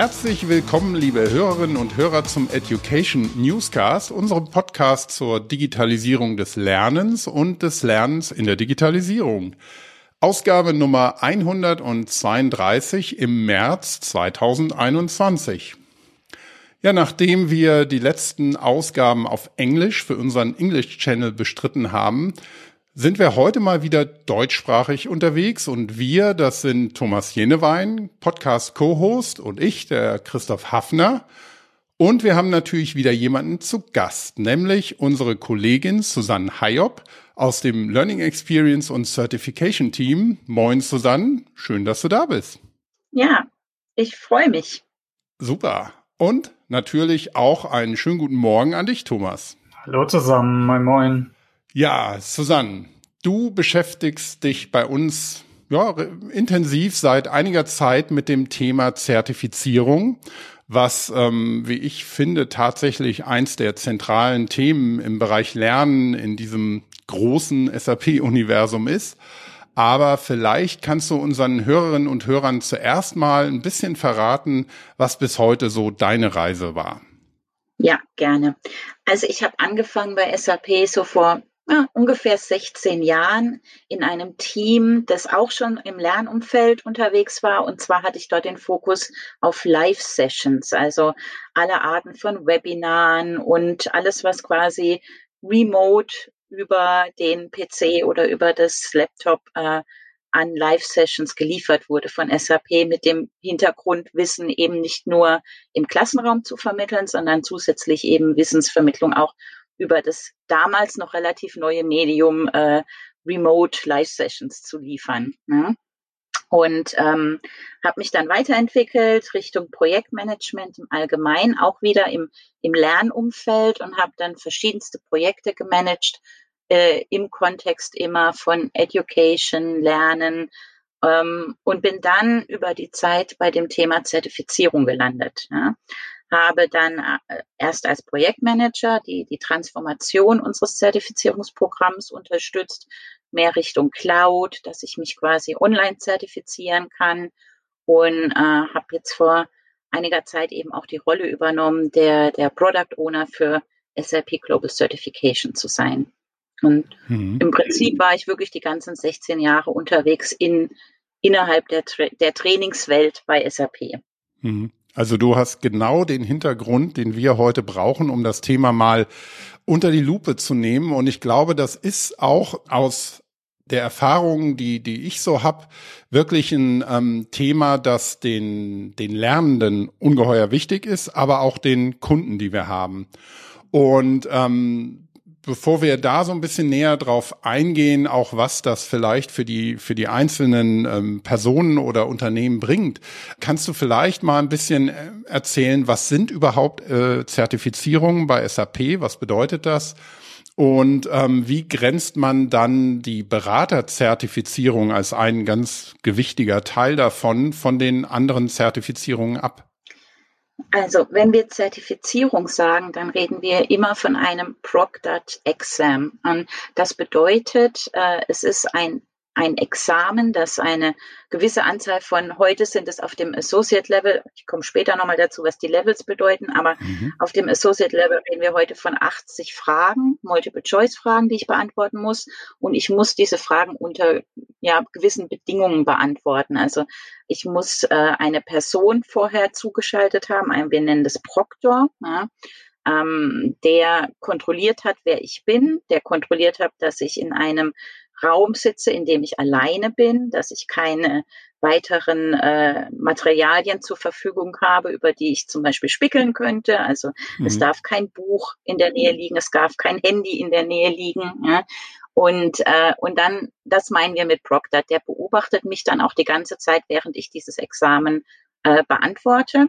Herzlich willkommen, liebe Hörerinnen und Hörer zum Education Newscast, unserem Podcast zur Digitalisierung des Lernens und des Lernens in der Digitalisierung. Ausgabe Nummer 132 im März 2021. Ja, nachdem wir die letzten Ausgaben auf Englisch für unseren English Channel bestritten haben, sind wir heute mal wieder deutschsprachig unterwegs und wir, das sind Thomas Jenewein, Podcast-Co-Host und ich, der Christoph Hafner. Und wir haben natürlich wieder jemanden zu Gast, nämlich unsere Kollegin Susanne Hayop aus dem Learning Experience und Certification Team. Moin Susanne, schön, dass du da bist. Ja, ich freue mich. Super. Und natürlich auch einen schönen guten Morgen an dich, Thomas. Hallo zusammen, moin moin. Ja, Susanne, du beschäftigst dich bei uns ja, intensiv seit einiger Zeit mit dem Thema Zertifizierung, was, ähm, wie ich finde, tatsächlich eins der zentralen Themen im Bereich Lernen in diesem großen SAP-Universum ist. Aber vielleicht kannst du unseren Hörerinnen und Hörern zuerst mal ein bisschen verraten, was bis heute so deine Reise war. Ja, gerne. Also ich habe angefangen bei SAP so vor ja, ungefähr 16 Jahren in einem Team, das auch schon im Lernumfeld unterwegs war. Und zwar hatte ich dort den Fokus auf Live-Sessions, also alle Arten von Webinaren und alles, was quasi remote über den PC oder über das Laptop äh, an Live-Sessions geliefert wurde von SAP mit dem Hintergrundwissen eben nicht nur im Klassenraum zu vermitteln, sondern zusätzlich eben Wissensvermittlung auch über das damals noch relativ neue Medium äh, Remote Live Sessions zu liefern. Ne? Und ähm, habe mich dann weiterentwickelt Richtung Projektmanagement im Allgemeinen, auch wieder im, im Lernumfeld und habe dann verschiedenste Projekte gemanagt, äh, im Kontext immer von Education, Lernen ähm, und bin dann über die Zeit bei dem Thema Zertifizierung gelandet. Ja habe dann äh, erst als Projektmanager die, die Transformation unseres Zertifizierungsprogramms unterstützt, mehr Richtung Cloud, dass ich mich quasi online zertifizieren kann und äh, habe jetzt vor einiger Zeit eben auch die Rolle übernommen, der, der Product Owner für SAP Global Certification zu sein. Und mhm. im Prinzip war ich wirklich die ganzen 16 Jahre unterwegs in, innerhalb der, der Trainingswelt bei SAP. Mhm. Also du hast genau den Hintergrund, den wir heute brauchen, um das Thema mal unter die Lupe zu nehmen. Und ich glaube, das ist auch aus der Erfahrung, die, die ich so hab, wirklich ein ähm, Thema, das den, den Lernenden ungeheuer wichtig ist, aber auch den Kunden, die wir haben. Und ähm, bevor wir da so ein bisschen näher drauf eingehen, auch was das vielleicht für die für die einzelnen ähm, Personen oder Unternehmen bringt, kannst du vielleicht mal ein bisschen äh, erzählen, was sind überhaupt äh, Zertifizierungen bei SAP? Was bedeutet das? Und ähm, wie grenzt man dann die Beraterzertifizierung als ein ganz gewichtiger Teil davon von den anderen Zertifizierungen ab? Also, wenn wir Zertifizierung sagen, dann reden wir immer von einem Proctored Exam. Und das bedeutet, äh, es ist ein ein Examen, das eine gewisse Anzahl von, heute sind es auf dem Associate Level, ich komme später nochmal dazu, was die Levels bedeuten, aber mhm. auf dem Associate Level reden wir heute von 80 Fragen, Multiple-Choice-Fragen, die ich beantworten muss. Und ich muss diese Fragen unter ja, gewissen Bedingungen beantworten. Also ich muss äh, eine Person vorher zugeschaltet haben, ein, wir nennen das Proctor. Ja ähm, der kontrolliert hat, wer ich bin, der kontrolliert hat, dass ich in einem Raum sitze, in dem ich alleine bin, dass ich keine weiteren äh, Materialien zur Verfügung habe, über die ich zum Beispiel spickeln könnte. Also mhm. es darf kein Buch in der Nähe liegen, es darf kein Handy in der Nähe liegen. Ja? Und, äh, und dann, das meinen wir mit Proctor, der beobachtet mich dann auch die ganze Zeit, während ich dieses Examen äh, beantworte.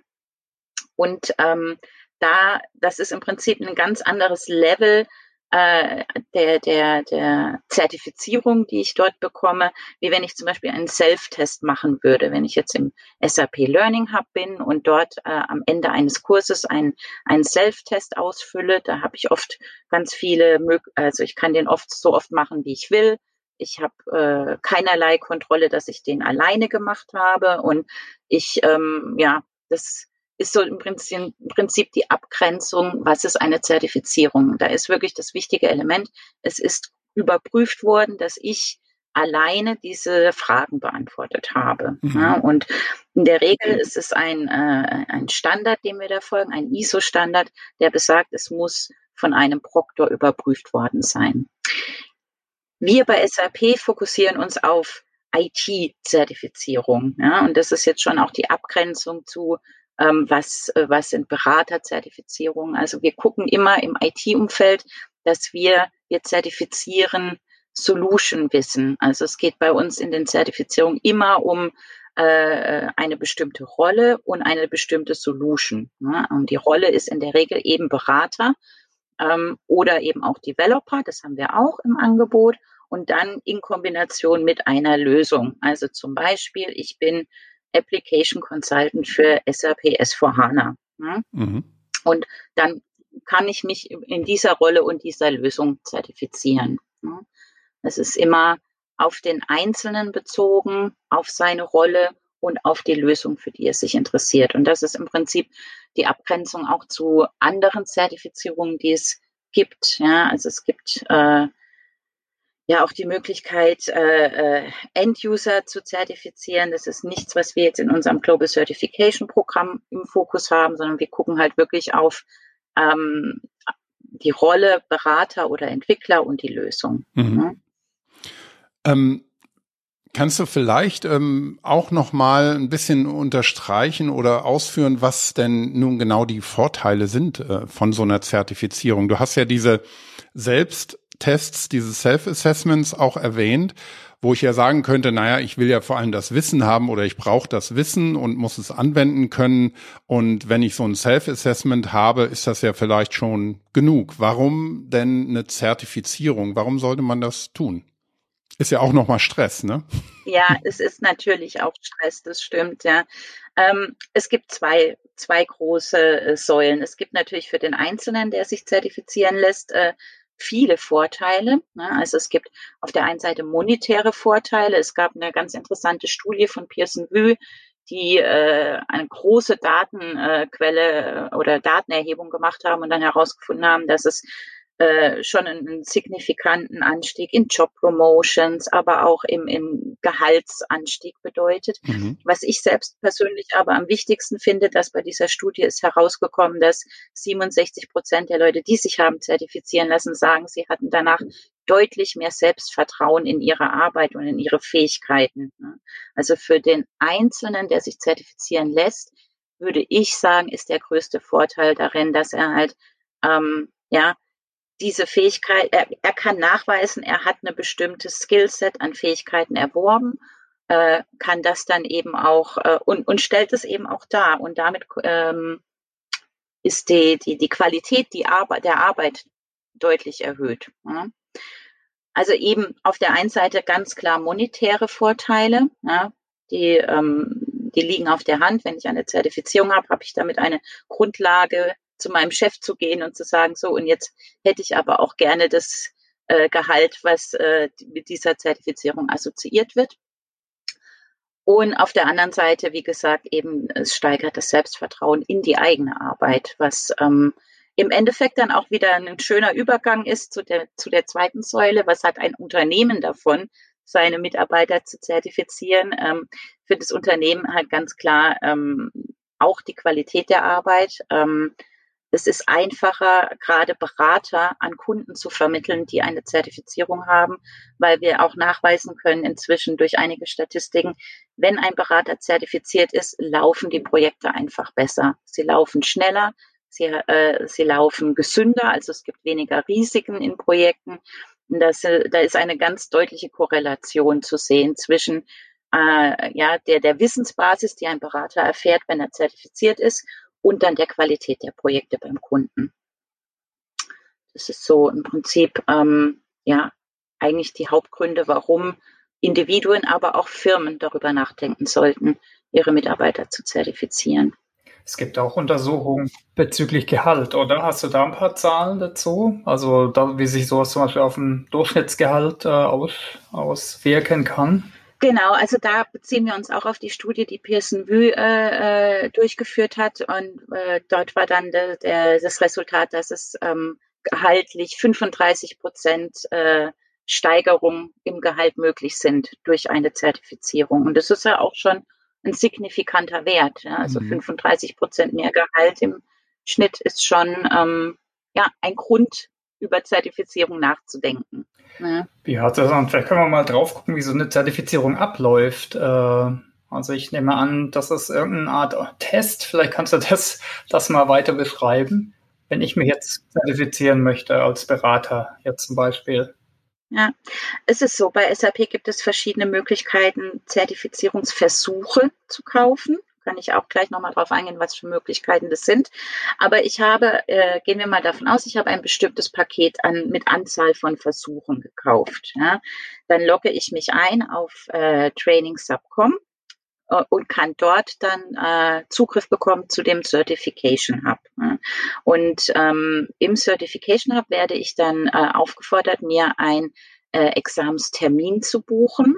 Und ähm, da, das ist im Prinzip ein ganz anderes Level äh, der, der, der Zertifizierung, die ich dort bekomme, wie wenn ich zum Beispiel einen Self-Test machen würde. Wenn ich jetzt im SAP Learning Hub bin und dort äh, am Ende eines Kurses einen, einen Self-Test ausfülle, da habe ich oft ganz viele, also ich kann den oft so oft machen, wie ich will. Ich habe äh, keinerlei Kontrolle, dass ich den alleine gemacht habe und ich, ähm, ja, das ist so im Prinzip, im Prinzip die Abgrenzung, was ist eine Zertifizierung. Da ist wirklich das wichtige Element. Es ist überprüft worden, dass ich alleine diese Fragen beantwortet habe. Mhm. Ja, und in der Regel ist es ein, äh, ein Standard, dem wir da folgen, ein ISO-Standard, der besagt, es muss von einem Proktor überprüft worden sein. Wir bei SAP fokussieren uns auf IT-Zertifizierung. Ja, und das ist jetzt schon auch die Abgrenzung zu, ähm, was, äh, was sind Beraterzertifizierungen. Also wir gucken immer im IT-Umfeld, dass wir, wir zertifizieren Solution-Wissen. Also es geht bei uns in den Zertifizierungen immer um äh, eine bestimmte Rolle und eine bestimmte Solution. Ne? Und die Rolle ist in der Regel eben Berater ähm, oder eben auch Developer. Das haben wir auch im Angebot. Und dann in Kombination mit einer Lösung. Also zum Beispiel, ich bin Application Consultant für SAP S4HANA. Ne? Mhm. Und dann kann ich mich in dieser Rolle und dieser Lösung zertifizieren. Es ist immer auf den Einzelnen bezogen, auf seine Rolle und auf die Lösung, für die er sich interessiert. Und das ist im Prinzip die Abgrenzung auch zu anderen Zertifizierungen, die es gibt. Ja, also es gibt äh, ja auch die Möglichkeit, äh, äh, End-User zu zertifizieren. Das ist nichts, was wir jetzt in unserem Global Certification Programm im Fokus haben, sondern wir gucken halt wirklich auf ähm, die Rolle Berater oder Entwickler und die Lösung. Mhm. Ne? Ähm, kannst du vielleicht ähm, auch noch mal ein bisschen unterstreichen oder ausführen, was denn nun genau die Vorteile sind äh, von so einer Zertifizierung? Du hast ja diese Selbsttests, diese Self-Assessments auch erwähnt, wo ich ja sagen könnte, naja, ich will ja vor allem das Wissen haben oder ich brauche das Wissen und muss es anwenden können. Und wenn ich so ein Self-Assessment habe, ist das ja vielleicht schon genug. Warum denn eine Zertifizierung? Warum sollte man das tun? Ist ja auch nochmal Stress, ne? Ja, es ist natürlich auch Stress, das stimmt, ja. Ähm, es gibt zwei, zwei große äh, Säulen. Es gibt natürlich für den Einzelnen, der sich zertifizieren lässt, äh, viele Vorteile. Ne? Also es gibt auf der einen Seite monetäre Vorteile. Es gab eine ganz interessante Studie von Pearson Wü, die äh, eine große Datenquelle äh, oder Datenerhebung gemacht haben und dann herausgefunden haben, dass es äh, schon einen signifikanten Anstieg in Job-Promotions, aber auch im, im Gehaltsanstieg bedeutet. Mhm. Was ich selbst persönlich aber am wichtigsten finde, dass bei dieser Studie ist herausgekommen, dass 67 Prozent der Leute, die sich haben zertifizieren lassen, sagen, sie hatten danach deutlich mehr Selbstvertrauen in ihre Arbeit und in ihre Fähigkeiten. Ne? Also für den Einzelnen, der sich zertifizieren lässt, würde ich sagen, ist der größte Vorteil darin, dass er halt ähm, ja diese Fähigkeit, er, er kann nachweisen, er hat eine bestimmte Skillset an Fähigkeiten erworben, äh, kann das dann eben auch äh, und, und stellt es eben auch dar. Und damit ähm, ist die, die, die Qualität die Arbeit, der Arbeit deutlich erhöht. Ja. Also eben auf der einen Seite ganz klar monetäre Vorteile, ja, die, ähm, die liegen auf der Hand. Wenn ich eine Zertifizierung habe, habe ich damit eine Grundlage, zu meinem Chef zu gehen und zu sagen, so, und jetzt hätte ich aber auch gerne das äh, Gehalt, was äh, mit dieser Zertifizierung assoziiert wird. Und auf der anderen Seite, wie gesagt, eben es steigert das Selbstvertrauen in die eigene Arbeit, was ähm, im Endeffekt dann auch wieder ein schöner Übergang ist zu der, zu der zweiten Säule. Was hat ein Unternehmen davon, seine Mitarbeiter zu zertifizieren? Ähm, für das Unternehmen halt ganz klar ähm, auch die Qualität der Arbeit. Ähm, es ist einfacher, gerade Berater an Kunden zu vermitteln, die eine Zertifizierung haben, weil wir auch nachweisen können inzwischen durch einige Statistiken, wenn ein Berater zertifiziert ist, laufen die Projekte einfach besser. Sie laufen schneller, sie, äh, sie laufen gesünder, also es gibt weniger Risiken in Projekten. Das, äh, da ist eine ganz deutliche Korrelation zu sehen zwischen äh, ja, der, der Wissensbasis, die ein Berater erfährt, wenn er zertifiziert ist, und dann der Qualität der Projekte beim Kunden. Das ist so im Prinzip ähm, ja eigentlich die Hauptgründe, warum Individuen, aber auch Firmen darüber nachdenken sollten, ihre Mitarbeiter zu zertifizieren. Es gibt auch Untersuchungen bezüglich Gehalt, oder? Hast du da ein paar Zahlen dazu? Also da, wie sich sowas zum Beispiel auf ein Durchschnittsgehalt äh, aus, auswirken kann? Genau, also da beziehen wir uns auch auf die Studie, die Pearson Wü äh, äh, durchgeführt hat. Und äh, dort war dann de, de, das Resultat, dass es ähm, gehaltlich 35 Prozent äh, Steigerung im Gehalt möglich sind durch eine Zertifizierung. Und das ist ja auch schon ein signifikanter Wert. Ja? Also mhm. 35 Prozent mehr Gehalt im Schnitt ist schon ähm, ja, ein Grund, über Zertifizierung nachzudenken. Ja. Wie hat das dann? Vielleicht können wir mal drauf gucken, wie so eine Zertifizierung abläuft. Äh, also ich nehme an, das ist irgendeine Art Test. Vielleicht kannst du das, das mal weiter beschreiben, wenn ich mich jetzt zertifizieren möchte als Berater, jetzt zum Beispiel. Ja, es ist so, bei SAP gibt es verschiedene Möglichkeiten, Zertifizierungsversuche zu kaufen kann ich auch gleich nochmal drauf eingehen, was für Möglichkeiten das sind. Aber ich habe, äh, gehen wir mal davon aus, ich habe ein bestimmtes Paket an, mit Anzahl von Versuchen gekauft. Ja. Dann logge ich mich ein auf äh, Training.subcom äh, und kann dort dann äh, Zugriff bekommen zu dem Certification Hub. Ja. Und ähm, im Certification Hub werde ich dann äh, aufgefordert, mir ein äh, Examstermin zu buchen.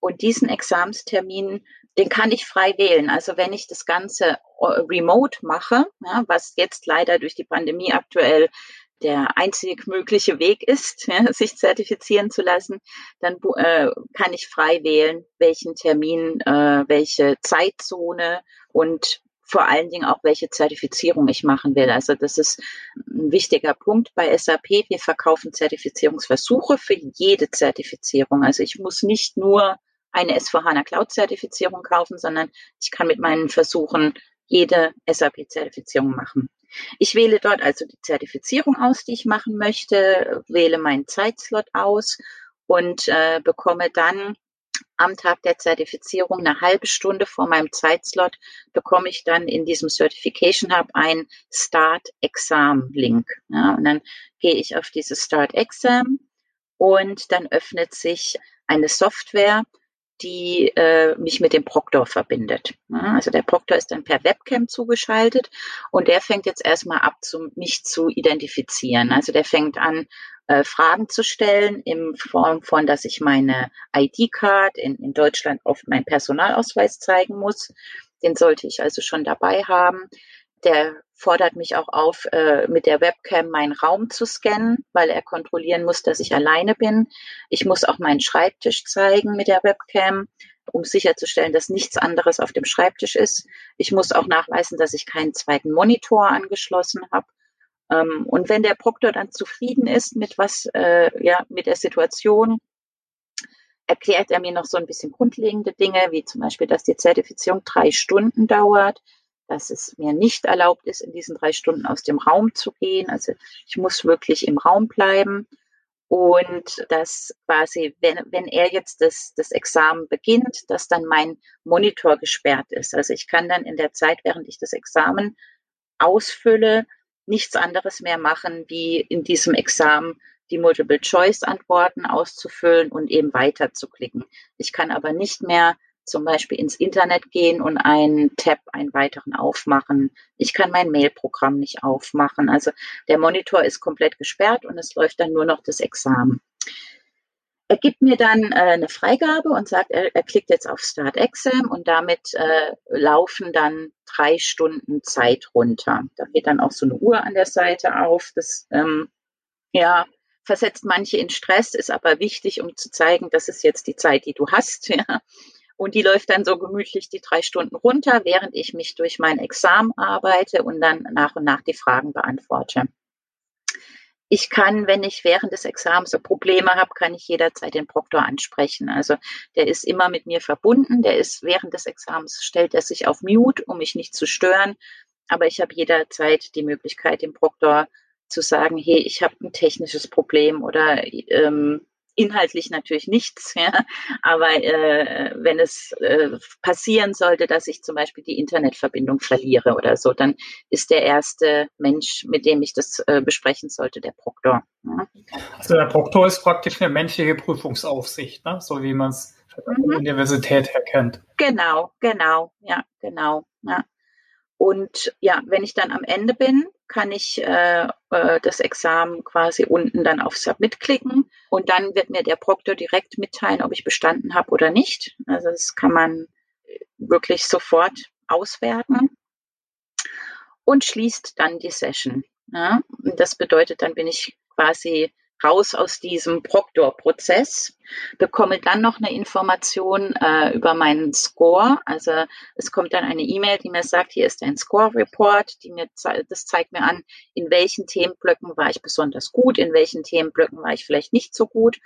Und diesen Examstermin den kann ich frei wählen. Also wenn ich das Ganze äh, remote mache, ja, was jetzt leider durch die Pandemie aktuell der einzig mögliche Weg ist, ja, sich zertifizieren zu lassen, dann äh, kann ich frei wählen, welchen Termin, äh, welche Zeitzone und vor allen Dingen auch, welche Zertifizierung ich machen will. Also das ist ein wichtiger Punkt bei SAP. Wir verkaufen Zertifizierungsversuche für jede Zertifizierung. Also ich muss nicht nur eine S4HANA Cloud-Zertifizierung kaufen, sondern ich kann mit meinen Versuchen jede SAP-Zertifizierung machen. Ich wähle dort also die Zertifizierung aus, die ich machen möchte, wähle meinen Zeitslot aus und äh, bekomme dann am Tag der Zertifizierung eine halbe Stunde vor meinem Zeitslot bekomme ich dann in diesem Certification Hub ein Start Exam Link. Ja, und dann gehe ich auf dieses Start Exam und dann öffnet sich eine Software, die äh, mich mit dem Proktor verbindet. Also der Proktor ist dann per Webcam zugeschaltet und der fängt jetzt erstmal ab, zu, mich zu identifizieren. Also der fängt an, äh, Fragen zu stellen in Form von, dass ich meine ID-Card in, in Deutschland oft meinen Personalausweis zeigen muss. Den sollte ich also schon dabei haben. Der fordert mich auch auf, äh, mit der Webcam meinen Raum zu scannen, weil er kontrollieren muss, dass ich alleine bin. Ich muss auch meinen Schreibtisch zeigen mit der Webcam, um sicherzustellen, dass nichts anderes auf dem Schreibtisch ist. Ich muss auch nachweisen, dass ich keinen zweiten Monitor angeschlossen habe. Ähm, und wenn der Proktor dann zufrieden ist mit was, äh, ja, mit der Situation, erklärt er mir noch so ein bisschen grundlegende Dinge, wie zum Beispiel, dass die Zertifizierung drei Stunden dauert, dass es mir nicht erlaubt ist, in diesen drei Stunden aus dem Raum zu gehen. Also ich muss wirklich im Raum bleiben. Und dass quasi, wenn, wenn er jetzt das, das Examen beginnt, dass dann mein Monitor gesperrt ist. Also ich kann dann in der Zeit, während ich das Examen ausfülle, nichts anderes mehr machen, wie in diesem Examen die Multiple-Choice-Antworten auszufüllen und eben weiter zu klicken. Ich kann aber nicht mehr zum Beispiel ins Internet gehen und einen Tab, einen weiteren aufmachen. Ich kann mein Mailprogramm nicht aufmachen. Also der Monitor ist komplett gesperrt und es läuft dann nur noch das Examen. Er gibt mir dann äh, eine Freigabe und sagt, er, er, klickt jetzt auf Start Exam und damit äh, laufen dann drei Stunden Zeit runter. Da geht dann auch so eine Uhr an der Seite auf. Das ähm, ja, versetzt manche in Stress, ist aber wichtig, um zu zeigen, das ist jetzt die Zeit, die du hast. Ja. Und die läuft dann so gemütlich die drei Stunden runter, während ich mich durch mein Examen arbeite und dann nach und nach die Fragen beantworte. Ich kann, wenn ich während des Examens Probleme habe, kann ich jederzeit den Proktor ansprechen. Also der ist immer mit mir verbunden. Der ist während des Examens stellt er sich auf Mute, um mich nicht zu stören. Aber ich habe jederzeit die Möglichkeit, dem Proktor zu sagen, hey, ich habe ein technisches Problem oder ähm, inhaltlich natürlich nichts, ja. aber äh, wenn es äh, passieren sollte, dass ich zum Beispiel die Internetverbindung verliere oder so, dann ist der erste Mensch, mit dem ich das äh, besprechen sollte, der Proktor. Ja. Also der Proktor ist praktisch eine menschliche Prüfungsaufsicht, ne? so wie man es von der mhm. Universität her kennt. Genau, genau, ja, genau. Ja. Und ja, wenn ich dann am Ende bin, kann ich äh, äh, das Examen quasi unten dann auf Submit klicken Und dann wird mir der Proktor direkt mitteilen, ob ich bestanden habe oder nicht. Also das kann man wirklich sofort auswerten und schließt dann die Session. Ja, das bedeutet, dann bin ich quasi raus aus diesem Proktor-Prozess, bekomme dann noch eine Information äh, über meinen Score. Also es kommt dann eine E-Mail, die mir sagt, hier ist ein Score-Report, die mir das zeigt mir an, in welchen Themenblöcken war ich besonders gut, in welchen Themenblöcken war ich vielleicht nicht so gut.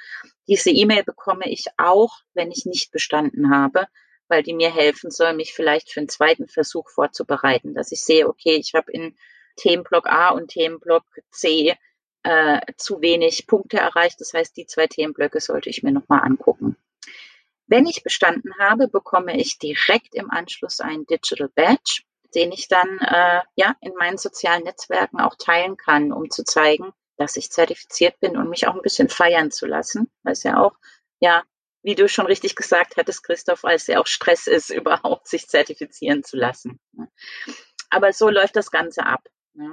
Diese E-Mail bekomme ich auch, wenn ich nicht bestanden habe, weil die mir helfen soll, mich vielleicht für einen zweiten Versuch vorzubereiten, dass ich sehe, okay, ich habe in Themenblock A und Themenblock C äh, zu wenig Punkte erreicht. Das heißt, die zwei Themenblöcke sollte ich mir nochmal angucken. Wenn ich bestanden habe, bekomme ich direkt im Anschluss einen Digital Badge, den ich dann äh, ja in meinen sozialen Netzwerken auch teilen kann, um zu zeigen, dass ich zertifiziert bin und mich auch ein bisschen feiern zu lassen, weil es ja auch ja wie du schon richtig gesagt hattest, Christoph, weil es ja auch Stress ist, überhaupt sich zertifizieren zu lassen. Aber so läuft das Ganze ab.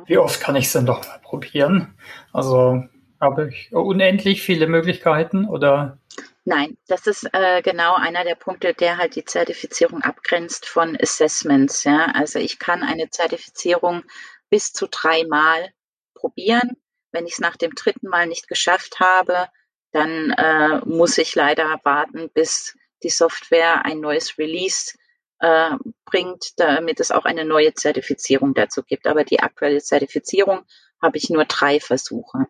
Wie oft kann ich es denn doch mal probieren? Also habe ich unendlich viele Möglichkeiten oder? Nein, das ist äh, genau einer der Punkte, der halt die Zertifizierung abgrenzt von Assessments. Ja? Also ich kann eine Zertifizierung bis zu dreimal probieren. Wenn ich es nach dem dritten Mal nicht geschafft habe, dann äh, muss ich leider warten, bis die Software ein neues Release äh, bringt, damit es auch eine neue Zertifizierung dazu gibt. Aber die aktuelle Zertifizierung habe ich nur drei Versuche.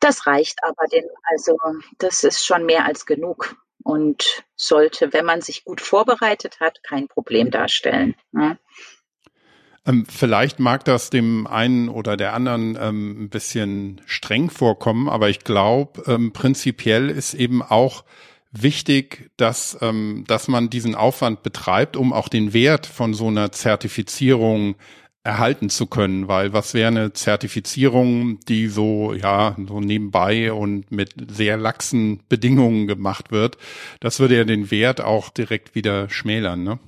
Das reicht aber denn, also das ist schon mehr als genug und sollte, wenn man sich gut vorbereitet hat, kein Problem darstellen. Ne? Ähm, vielleicht mag das dem einen oder der anderen ähm, ein bisschen streng vorkommen, aber ich glaube, ähm, prinzipiell ist eben auch wichtig, dass, ähm, dass man diesen Aufwand betreibt, um auch den Wert von so einer Zertifizierung erhalten zu können, weil was wäre eine Zertifizierung, die so, ja, so nebenbei und mit sehr laxen Bedingungen gemacht wird, das würde ja den Wert auch direkt wieder schmälern, ne?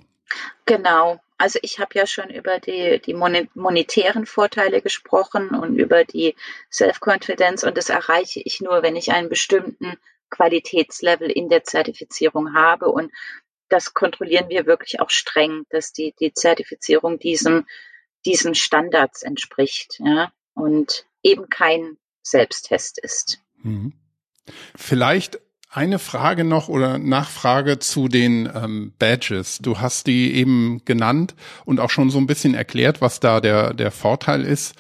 Genau, also ich habe ja schon über die, die monetären Vorteile gesprochen und über die Self-Confidence und das erreiche ich nur, wenn ich einen bestimmten Qualitätslevel in der Zertifizierung habe und das kontrollieren wir wirklich auch streng, dass die, die Zertifizierung diesem, diesen Standards entspricht ja, und eben kein Selbsttest ist. Mhm. Vielleicht eine Frage noch oder Nachfrage zu den ähm, Badges. Du hast die eben genannt und auch schon so ein bisschen erklärt, was da der, der Vorteil ist.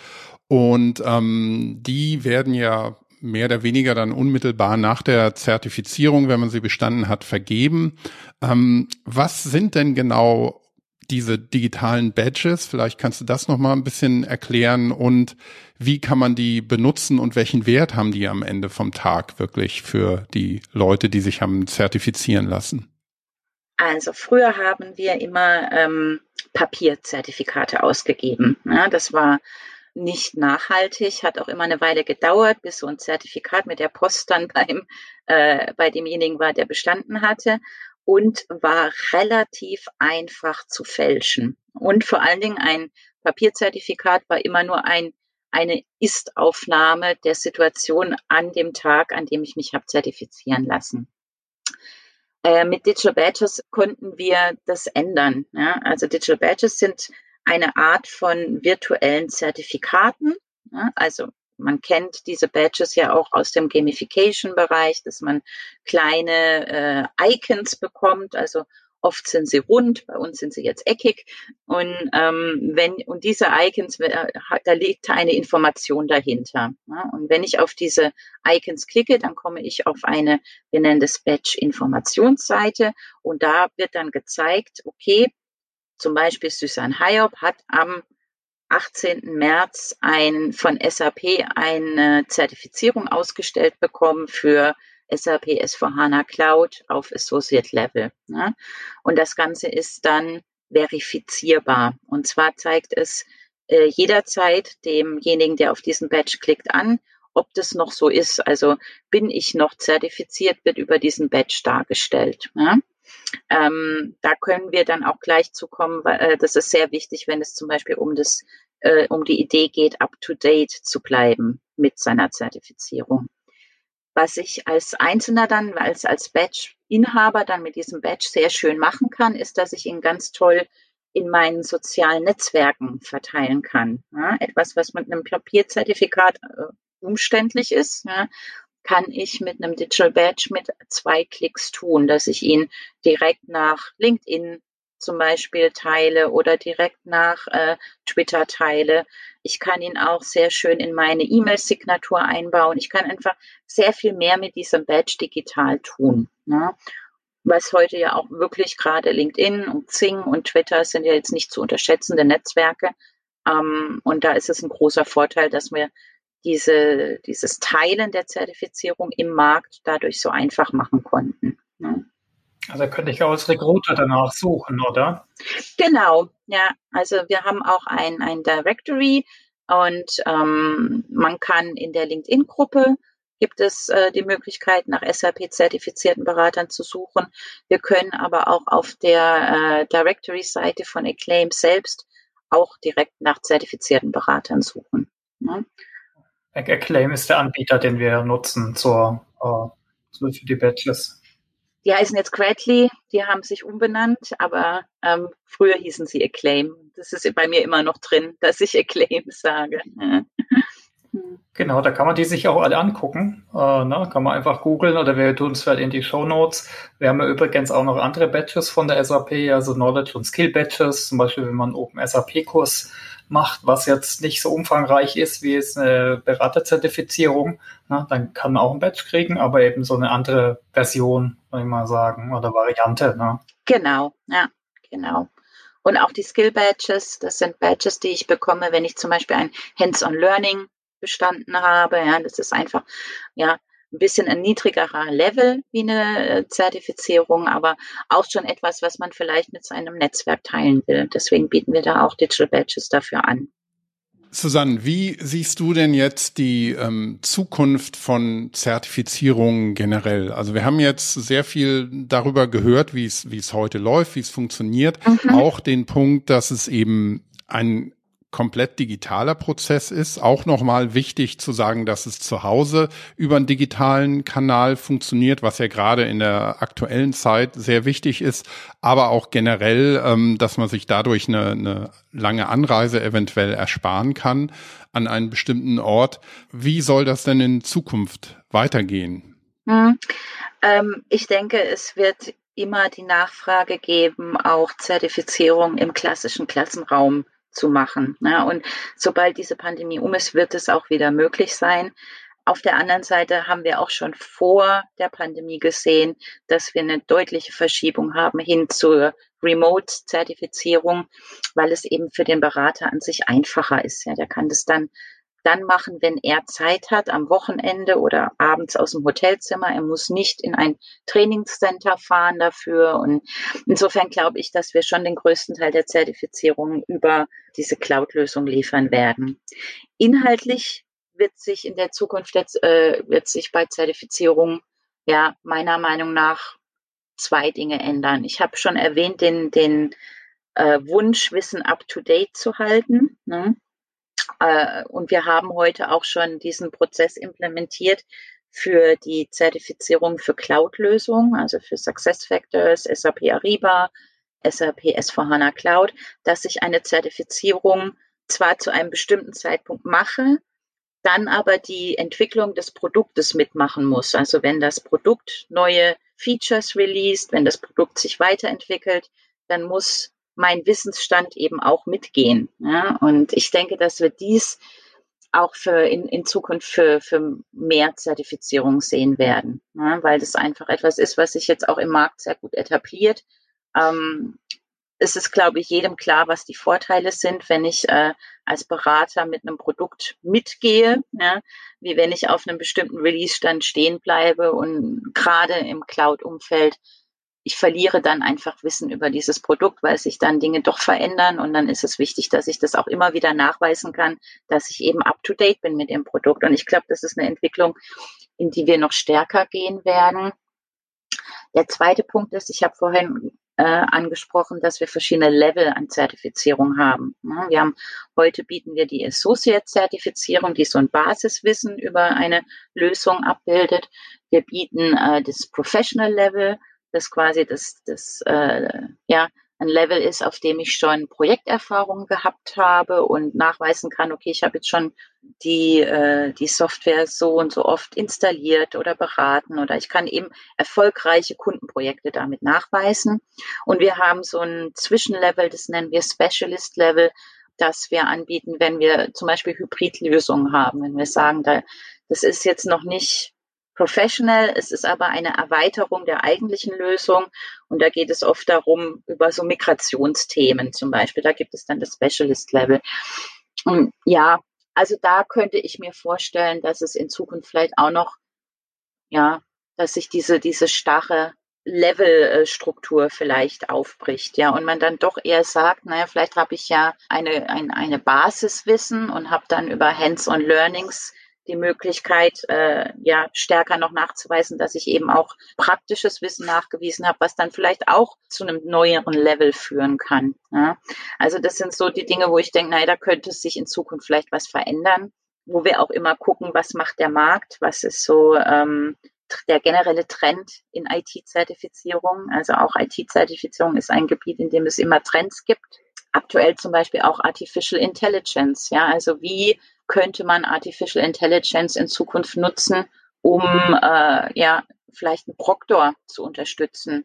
Und ähm, die werden ja mehr oder weniger dann unmittelbar nach der Zertifizierung, wenn man sie bestanden hat, vergeben. Ähm, was sind denn genau diese digitalen Badges? Vielleicht kannst du das noch mal ein bisschen erklären und wie kann man die benutzen und welchen Wert haben die am Ende vom Tag wirklich für die Leute, die sich haben zertifizieren lassen? Also früher haben wir immer ähm, Papierzertifikate ausgegeben. Ja, das war nicht nachhaltig, hat auch immer eine Weile gedauert, bis so ein Zertifikat mit der Post dann beim, äh, bei demjenigen war, der bestanden hatte und war relativ einfach zu fälschen. Und vor allen Dingen ein Papierzertifikat war immer nur ein, eine Ist-Aufnahme der Situation an dem Tag, an dem ich mich habe zertifizieren lassen. Äh, mit Digital Badges konnten wir das ändern. Ja? Also Digital Badges sind eine Art von virtuellen Zertifikaten. Also man kennt diese Badges ja auch aus dem Gamification-Bereich, dass man kleine äh, Icons bekommt. Also oft sind sie rund, bei uns sind sie jetzt eckig. Und ähm, wenn und diese Icons, äh, da liegt eine Information dahinter. Ja? Und wenn ich auf diese Icons klicke, dann komme ich auf eine, wir nennen das Badge-Informationsseite und da wird dann gezeigt, okay, zum Beispiel Susan Hayop hat am 18. März ein, von SAP eine Zertifizierung ausgestellt bekommen für SAP S4HANA Cloud auf Associate Level. Ne? Und das Ganze ist dann verifizierbar. Und zwar zeigt es äh, jederzeit demjenigen, der auf diesen Badge klickt, an, ob das noch so ist. Also bin ich noch zertifiziert, wird über diesen Badge dargestellt. Ne? Ähm, da können wir dann auch gleich zukommen, weil äh, das ist sehr wichtig, wenn es zum Beispiel um das, äh, um die Idee geht, up to date zu bleiben mit seiner Zertifizierung. Was ich als Einzelner dann, als, als Badge-Inhaber dann mit diesem Badge sehr schön machen kann, ist, dass ich ihn ganz toll in meinen sozialen Netzwerken verteilen kann. Ja, etwas, was mit einem Papierzertifikat äh, umständlich ist, ja, kann ich mit einem Digital Badge mit zwei Klicks tun, dass ich ihn direkt nach LinkedIn zum Beispiel teile oder direkt nach äh, Twitter teile. Ich kann ihn auch sehr schön in meine E-Mail-Signatur einbauen. Ich kann einfach sehr viel mehr mit diesem Badge digital tun. Ne? Was heute ja auch wirklich gerade LinkedIn und Xing und Twitter sind ja jetzt nicht zu unterschätzende Netzwerke. Ähm, und da ist es ein großer Vorteil, dass wir diese, dieses Teilen der Zertifizierung im Markt dadurch so einfach machen konnten. Ne? Also könnte ich auch als Recruiter danach suchen, oder? Genau, ja. Also wir haben auch ein, ein Directory und ähm, man kann in der LinkedIn-Gruppe gibt es äh, die Möglichkeit, nach SAP-zertifizierten Beratern zu suchen. Wir können aber auch auf der äh, Directory-Seite von Acclaim selbst auch direkt nach zertifizierten Beratern suchen. Ne? Acclaim ist der Anbieter, den wir nutzen zur, äh, für die Badges. Die heißen jetzt Gradley, die haben sich umbenannt, aber ähm, früher hießen sie Acclaim. Das ist bei mir immer noch drin, dass ich Acclaim sage. Genau, da kann man die sich auch alle angucken. Äh, ne? Kann man einfach googeln oder wir tun es halt in die Show Notes. Wir haben ja übrigens auch noch andere Badges von der SAP, also Knowledge und Skill Badges, zum Beispiel wenn man einen Open SAP Kurs macht, was jetzt nicht so umfangreich ist wie jetzt eine Beraterzertifizierung, ne? dann kann man auch ein Badge kriegen, aber eben so eine andere Version, würde ich mal sagen, oder Variante. Ne? Genau, ja, genau. Und auch die Skill Badges, das sind Badges, die ich bekomme, wenn ich zum Beispiel ein Hands-on Learning bestanden habe. Ja, das ist einfach, ja, ein bisschen ein niedrigerer Level wie eine äh, Zertifizierung, aber auch schon etwas, was man vielleicht mit seinem Netzwerk teilen will. Deswegen bieten wir da auch Digital Badges dafür an. Susanne, wie siehst du denn jetzt die ähm, Zukunft von Zertifizierungen generell? Also wir haben jetzt sehr viel darüber gehört, wie es wie es heute läuft, wie es funktioniert. Mhm. Auch den Punkt, dass es eben ein komplett digitaler Prozess ist. Auch nochmal wichtig zu sagen, dass es zu Hause über einen digitalen Kanal funktioniert, was ja gerade in der aktuellen Zeit sehr wichtig ist, aber auch generell, ähm, dass man sich dadurch eine, eine lange Anreise eventuell ersparen kann an einen bestimmten Ort. Wie soll das denn in Zukunft weitergehen? Hm. Ähm, ich denke, es wird immer die Nachfrage geben, auch Zertifizierung im klassischen Klassenraum zu machen. Ja, und sobald diese Pandemie um ist, wird es auch wieder möglich sein. Auf der anderen Seite haben wir auch schon vor der Pandemie gesehen, dass wir eine deutliche Verschiebung haben hin zur Remote-Zertifizierung, weil es eben für den Berater an sich einfacher ist. Ja, der kann das dann dann machen, wenn er Zeit hat, am Wochenende oder abends aus dem Hotelzimmer. Er muss nicht in ein Trainingscenter fahren dafür. Und insofern glaube ich, dass wir schon den größten Teil der Zertifizierung über diese Cloud-Lösung liefern werden. Inhaltlich wird sich in der Zukunft jetzt, äh, wird sich bei Zertifizierung ja meiner Meinung nach zwei Dinge ändern. Ich habe schon erwähnt, den, den äh, Wunsch, Wissen up to date zu halten. Ne? Äh, und wir haben heute auch schon diesen Prozess implementiert für die Zertifizierung für Cloud-Lösungen, also für SuccessFactors, SAP Ariba, SAP S4HANA Cloud, dass ich eine Zertifizierung zwar zu einem bestimmten Zeitpunkt mache, dann aber die Entwicklung des Produktes mitmachen muss. Also wenn das Produkt neue Features released, wenn das Produkt sich weiterentwickelt, dann muss mein Wissensstand eben auch mitgehen. Ja? Und ich denke, dass wir dies auch für in, in Zukunft für, für mehr Zertifizierung sehen werden, ja? weil das einfach etwas ist, was sich jetzt auch im Markt sehr gut etabliert. Ähm, es ist, glaube ich, jedem klar, was die Vorteile sind, wenn ich äh, als Berater mit einem Produkt mitgehe, ja, wie wenn ich auf einem bestimmten Release-Stand stehen bleibe und gerade im Cloud-Umfeld ich verliere dann einfach Wissen über dieses Produkt, weil sich dann Dinge doch verändern und dann ist es wichtig, dass ich das auch immer wieder nachweisen kann, dass ich eben up to date bin mit dem Produkt. Und ich glaube, das ist eine Entwicklung, in die wir noch stärker gehen werden. Der zweite Punkt ist, ich habe vorhin äh, angesprochen, dass wir verschiedene Level an Zertifizierung haben. Wir haben heute bieten wir die Associate-Zertifizierung, die so ein Basiswissen über eine Lösung abbildet. Wir bieten äh, das Professional Level, das quasi das, das äh, ja ein Level ist, auf dem ich schon Projekterfahrung gehabt habe und nachweisen kann, okay, ich habe jetzt schon die, äh, die Software so und so oft installiert oder beraten oder ich kann eben erfolgreiche Kundenprojekte damit nachweisen. Und wir haben so ein Zwischenlevel, das nennen wir Specialist Level, das wir anbieten, wenn wir zum Beispiel Hybridlösungen haben, wenn wir sagen, da, das ist jetzt noch nicht Professional. Es ist aber eine Erweiterung der eigentlichen Lösung. Und da geht es oft darum, über so Migrationsthemen zum Beispiel. Da gibt es dann das Specialist Level. Und ja, also da könnte ich mir vorstellen, dass es in Zukunft vielleicht auch noch, ja, dass sich diese, diese starre Levelstruktur vielleicht aufbricht, ja, und man dann doch eher sagt, naja, vielleicht habe ich ja eine, ein, eine Basiswissen und habe dann über Hands-on Learnings die Möglichkeit, äh, ja, stärker noch nachzuweisen, dass ich eben auch praktisches Wissen nachgewiesen habe, was dann vielleicht auch zu einem neueren Level führen kann. Ja. Also das sind so die Dinge, wo ich denke, naja, da könnte sich in Zukunft vielleicht was verändern, wo wir auch immer gucken, was macht der Markt, was ist so ähm, der generelle Trend in IT-Zertifizierung. Also auch IT-Zertifizierung ist ein Gebiet, in dem es immer Trends gibt. Aktuell zum Beispiel auch Artificial Intelligence. Ja, also wie könnte man Artificial Intelligence in Zukunft nutzen, um äh, ja vielleicht einen Proktor zu unterstützen.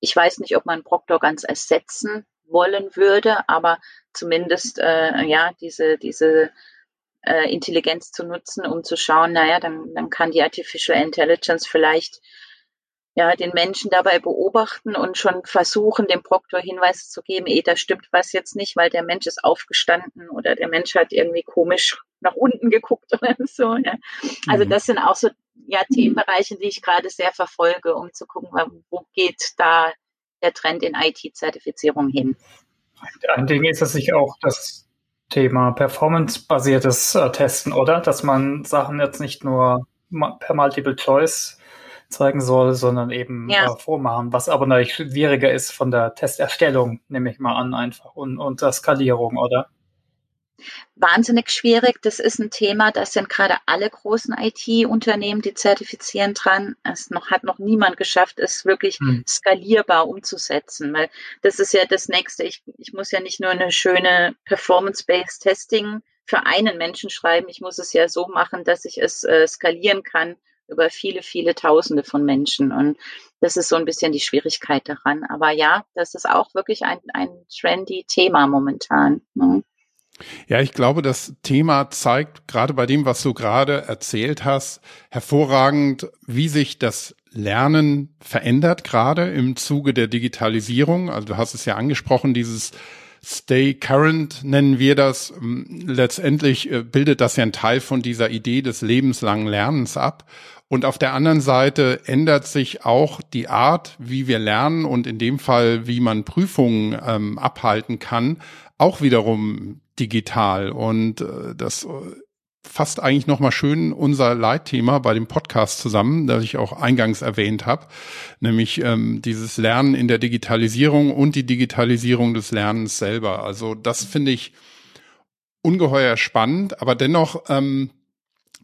Ich weiß nicht, ob man Proktor ganz ersetzen wollen würde, aber zumindest äh, ja diese diese äh, Intelligenz zu nutzen, um zu schauen, naja, dann, dann kann die Artificial Intelligence vielleicht ja, den Menschen dabei beobachten und schon versuchen, dem Proktor Hinweise zu geben, eh, da stimmt was jetzt nicht, weil der Mensch ist aufgestanden oder der Mensch hat irgendwie komisch nach unten geguckt oder so. Ja. Also mhm. das sind auch so ja, Themenbereiche, die ich gerade sehr verfolge, um zu gucken, wo geht da der Trend in IT-Zertifizierung hin. Ein Ding ist es sich auch das Thema performance-basiertes äh, Testen, oder? Dass man Sachen jetzt nicht nur per Multiple Choice zeigen soll, sondern eben ja. äh, vormachen, was aber natürlich schwieriger ist von der Testerstellung, nehme ich mal an, einfach und, und der Skalierung, oder? Wahnsinnig schwierig. Das ist ein Thema, das sind gerade alle großen IT-Unternehmen, die zertifizieren dran. Es noch, hat noch niemand geschafft, es wirklich hm. skalierbar umzusetzen, weil das ist ja das Nächste. Ich, ich muss ja nicht nur eine schöne Performance-Based Testing für einen Menschen schreiben. Ich muss es ja so machen, dass ich es äh, skalieren kann über viele, viele Tausende von Menschen. Und das ist so ein bisschen die Schwierigkeit daran. Aber ja, das ist auch wirklich ein, ein trendy Thema momentan. Ne? Ja, ich glaube, das Thema zeigt gerade bei dem, was du gerade erzählt hast, hervorragend, wie sich das Lernen verändert, gerade im Zuge der Digitalisierung. Also du hast es ja angesprochen, dieses Stay Current nennen wir das. Letztendlich äh, bildet das ja ein Teil von dieser Idee des lebenslangen Lernens ab. Und auf der anderen Seite ändert sich auch die Art, wie wir lernen und in dem Fall, wie man Prüfungen ähm, abhalten kann, auch wiederum digital. Und äh, das äh, fasst eigentlich nochmal schön unser Leitthema bei dem Podcast zusammen, das ich auch eingangs erwähnt habe, nämlich ähm, dieses Lernen in der Digitalisierung und die Digitalisierung des Lernens selber. Also das finde ich ungeheuer spannend, aber dennoch ähm,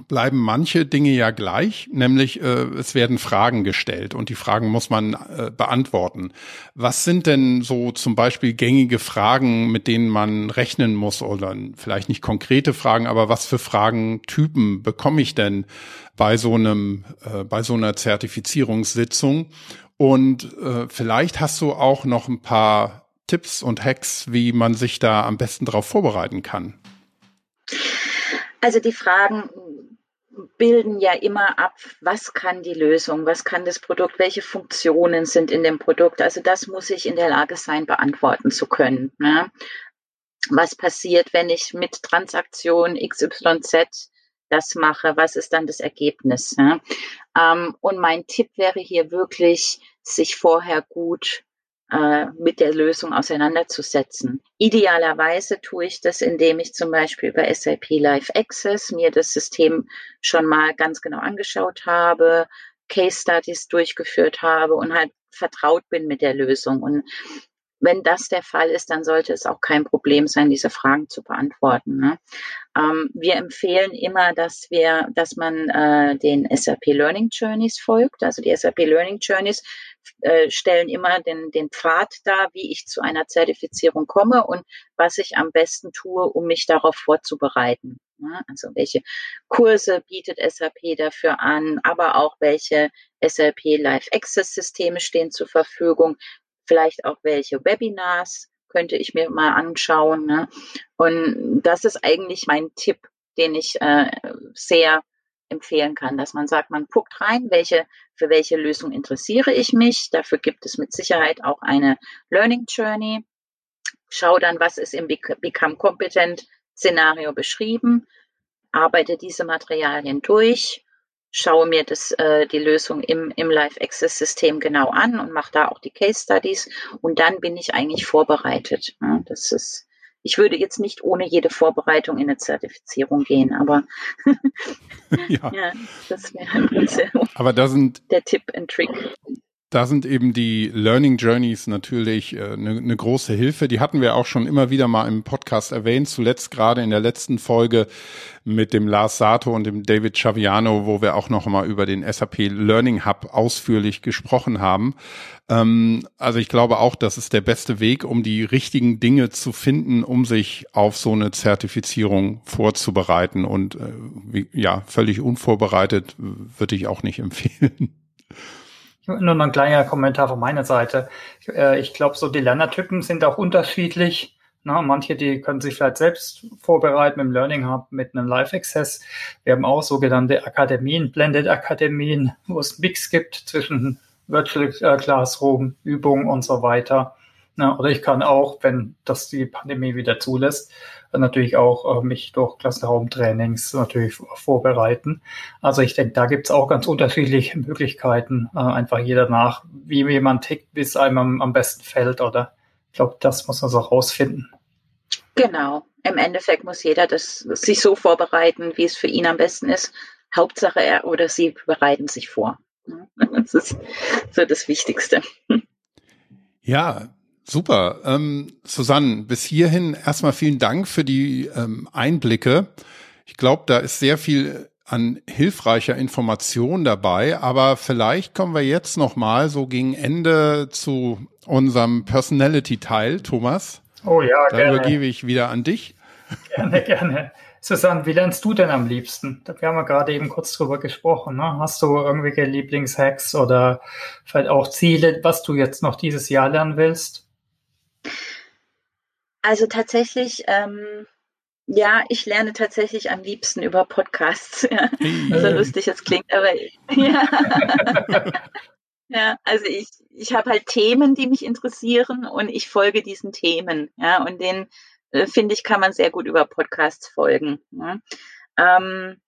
bleiben manche Dinge ja gleich, nämlich äh, es werden Fragen gestellt und die Fragen muss man äh, beantworten. Was sind denn so zum Beispiel gängige Fragen, mit denen man rechnen muss oder vielleicht nicht konkrete Fragen, aber was für Fragentypen bekomme ich denn bei so einem, äh, bei so einer Zertifizierungssitzung? Und äh, vielleicht hast du auch noch ein paar Tipps und Hacks, wie man sich da am besten darauf vorbereiten kann. Also die Fragen bilden ja immer ab, was kann die Lösung, was kann das Produkt, welche Funktionen sind in dem Produkt. Also das muss ich in der Lage sein, beantworten zu können. Ne? Was passiert, wenn ich mit Transaktion XYZ das mache? Was ist dann das Ergebnis? Ne? Ähm, und mein Tipp wäre hier wirklich, sich vorher gut äh, mit der Lösung auseinanderzusetzen. Idealerweise tue ich das, indem ich zum Beispiel bei SAP Live Access mir das System schon mal ganz genau angeschaut habe, Case Studies durchgeführt habe und halt vertraut bin mit der Lösung. Und wenn das der Fall ist, dann sollte es auch kein Problem sein, diese Fragen zu beantworten. Ne? Ähm, wir empfehlen immer, dass wir, dass man äh, den SAP Learning Journeys folgt. Also die SAP Learning Journeys äh, stellen immer den, den Pfad dar, wie ich zu einer Zertifizierung komme und was ich am besten tue, um mich darauf vorzubereiten. Ne? Also welche Kurse bietet SAP dafür an, aber auch welche SAP Live Access Systeme stehen zur Verfügung, vielleicht auch welche Webinars könnte ich mir mal anschauen. Ne? Und das ist eigentlich mein Tipp, den ich äh, sehr empfehlen kann, dass man sagt, man guckt rein, welche, für welche Lösung interessiere ich mich. Dafür gibt es mit Sicherheit auch eine Learning Journey. Schau dann, was ist im Become Competent Szenario beschrieben, arbeite diese Materialien durch schaue mir das, äh, die Lösung im, im Live Access System genau an und mache da auch die Case Studies und dann bin ich eigentlich vorbereitet. Ja, das ist, ich würde jetzt nicht ohne jede Vorbereitung in eine Zertifizierung gehen, aber ja. ja. das wäre aber da sind der Tipp and Trick da sind eben die Learning Journeys natürlich eine äh, ne, ne große Hilfe. Die hatten wir auch schon immer wieder mal im Podcast erwähnt, zuletzt gerade in der letzten Folge mit dem Lars Sato und dem David Chaviano, wo wir auch noch mal über den SAP Learning Hub ausführlich gesprochen haben. Ähm, also ich glaube auch, das ist der beste Weg, um die richtigen Dinge zu finden, um sich auf so eine Zertifizierung vorzubereiten. Und äh, wie, ja, völlig unvorbereitet würde ich auch nicht empfehlen. Nur noch ein kleiner Kommentar von meiner Seite. Äh, ich glaube, so die Lernertypen sind auch unterschiedlich. Na, manche, die können sich vielleicht selbst vorbereiten mit dem Learning Hub, mit einem Live Access. Wir haben auch sogenannte Akademien, Blended Akademien, wo es Mix gibt zwischen Virtual äh, Classroom, Übungen und so weiter. Na, oder ich kann auch, wenn das die Pandemie wieder zulässt, natürlich auch äh, mich durch Klassenraumtrainings natürlich vorbereiten. Also ich denke, da gibt's auch ganz unterschiedliche Möglichkeiten, äh, einfach jeder nach, wie jemand tickt, wie es einem am, am besten fällt, oder? Ich glaube, das muss man so rausfinden. Genau. Im Endeffekt muss jeder das sich so vorbereiten, wie es für ihn am besten ist. Hauptsache er oder sie bereiten sich vor. Das ist so das Wichtigste. Ja, Super. Ähm, Susanne, bis hierhin erstmal vielen Dank für die ähm, Einblicke. Ich glaube, da ist sehr viel an hilfreicher Information dabei, aber vielleicht kommen wir jetzt noch mal so gegen Ende zu unserem Personality-Teil, Thomas. Oh ja, da gerne. übergebe ich wieder an dich. Gerne, gerne. Susanne, wie lernst du denn am liebsten? Wir haben ja gerade eben kurz drüber gesprochen. Ne? Hast du irgendwelche Lieblingshacks oder vielleicht auch Ziele, was du jetzt noch dieses Jahr lernen willst? Also tatsächlich, ähm, ja, ich lerne tatsächlich am liebsten über Podcasts. Ja. So lustig es klingt, aber ja. ja, also ich, ich habe halt Themen, die mich interessieren und ich folge diesen Themen. Ja, und den äh, finde ich, kann man sehr gut über Podcasts folgen. Ja. Ähm,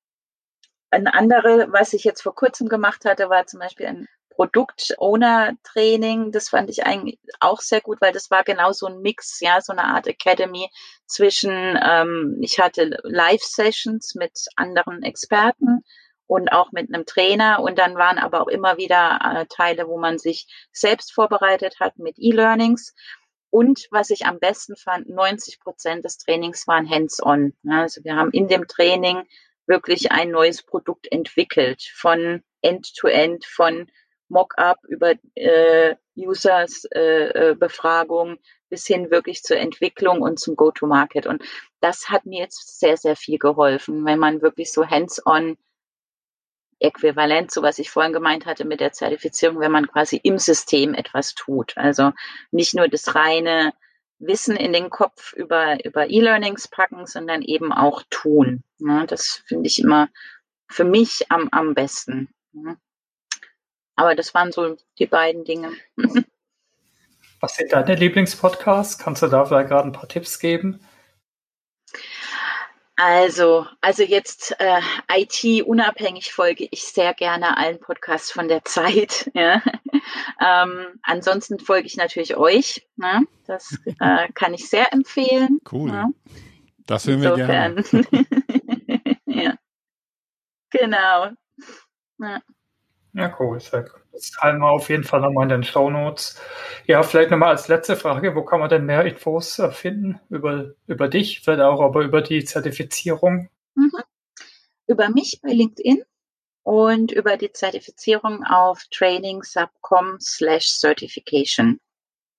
ein andere, was ich jetzt vor kurzem gemacht hatte, war zum Beispiel ein Produkt-Owner-Training. Das fand ich eigentlich auch sehr gut, weil das war genau so ein Mix, ja, so eine Art Academy zwischen, ähm, ich hatte Live-Sessions mit anderen Experten und auch mit einem Trainer und dann waren aber auch immer wieder äh, Teile, wo man sich selbst vorbereitet hat mit E-Learnings. Und was ich am besten fand, 90 Prozent des Trainings waren hands-on. Also wir haben in dem Training wirklich ein neues Produkt entwickelt, von End-to-End, -End, von Mockup über äh, Users-Befragung äh, äh bis hin wirklich zur Entwicklung und zum Go-to-Market. Und das hat mir jetzt sehr, sehr viel geholfen, wenn man wirklich so hands-on äquivalent zu was ich vorhin gemeint hatte mit der Zertifizierung, wenn man quasi im System etwas tut. Also nicht nur das reine Wissen in den Kopf über, über E-Learnings packen, sondern eben auch tun. Ja, das finde ich immer für mich am, am besten. Ja. Aber das waren so die beiden Dinge. Was sind deine Lieblingspodcasts? Kannst du da vielleicht gerade ein paar Tipps geben? Also, also jetzt äh, IT-unabhängig folge ich sehr gerne allen Podcasts von der Zeit. Ja. Ähm, ansonsten folge ich natürlich euch. Ne? Das äh, kann ich sehr empfehlen. Cool. Ja. Das hören wir Insofern. gerne. ja. Genau. Ja. Ja, cool. Das teilen wir auf jeden Fall nochmal in den Show Notes. Ja, vielleicht nochmal als letzte Frage, wo kann man denn mehr Infos äh, finden über, über dich, vielleicht auch aber über die Zertifizierung? Mhm. Über mich bei LinkedIn und über die Zertifizierung auf trainingsubcom slash certification.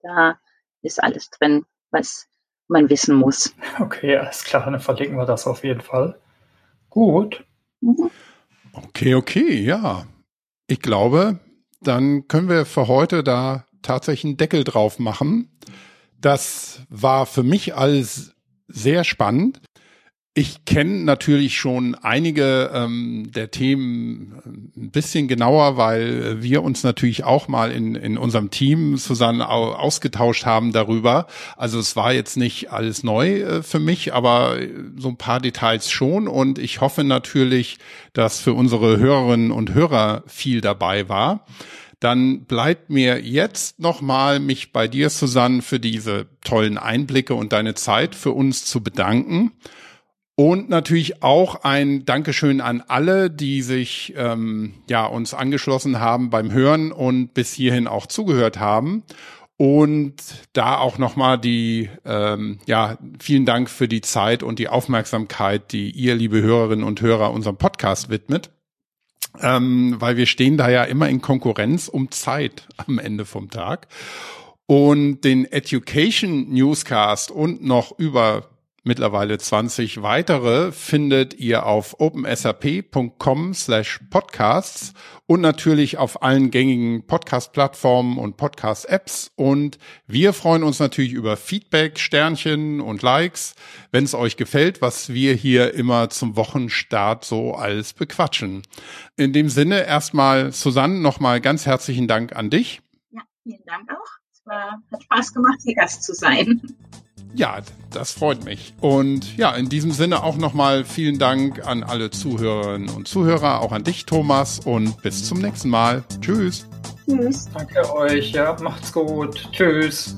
Da ist alles drin, was man wissen muss. Okay, alles klar, dann verlinken wir das auf jeden Fall. Gut. Mhm. Okay, okay, ja. Ich glaube, dann können wir für heute da tatsächlich einen Deckel drauf machen. Das war für mich alles sehr spannend. Ich kenne natürlich schon einige ähm, der Themen äh, ein bisschen genauer, weil wir uns natürlich auch mal in, in unserem Team zusammen ausgetauscht haben darüber. Also es war jetzt nicht alles neu äh, für mich, aber so ein paar Details schon. Und ich hoffe natürlich, dass für unsere Hörerinnen und Hörer viel dabei war dann bleibt mir jetzt nochmal mich bei dir, Susanne, für diese tollen Einblicke und deine Zeit für uns zu bedanken. Und natürlich auch ein Dankeschön an alle, die sich ähm, ja uns angeschlossen haben beim Hören und bis hierhin auch zugehört haben. Und da auch nochmal die, ähm, ja, vielen Dank für die Zeit und die Aufmerksamkeit, die ihr, liebe Hörerinnen und Hörer, unserem Podcast widmet. Ähm, weil wir stehen da ja immer in Konkurrenz um Zeit am Ende vom Tag. Und den Education Newscast und noch über mittlerweile 20 weitere findet ihr auf opensap.com slash podcasts und natürlich auf allen gängigen Podcast-Plattformen und Podcast-Apps. Und wir freuen uns natürlich über Feedback, Sternchen und Likes, wenn es euch gefällt, was wir hier immer zum Wochenstart so alles bequatschen. In dem Sinne erstmal, Susanne, nochmal ganz herzlichen Dank an dich. Ja, vielen Dank auch. Es war, hat Spaß gemacht, hier Gast zu sein. Ja, das freut mich. Und ja, in diesem Sinne auch nochmal vielen Dank an alle Zuhörerinnen und Zuhörer, auch an dich, Thomas, und bis zum nächsten Mal. Tschüss. Tschüss. Danke euch, ja, macht's gut. Tschüss.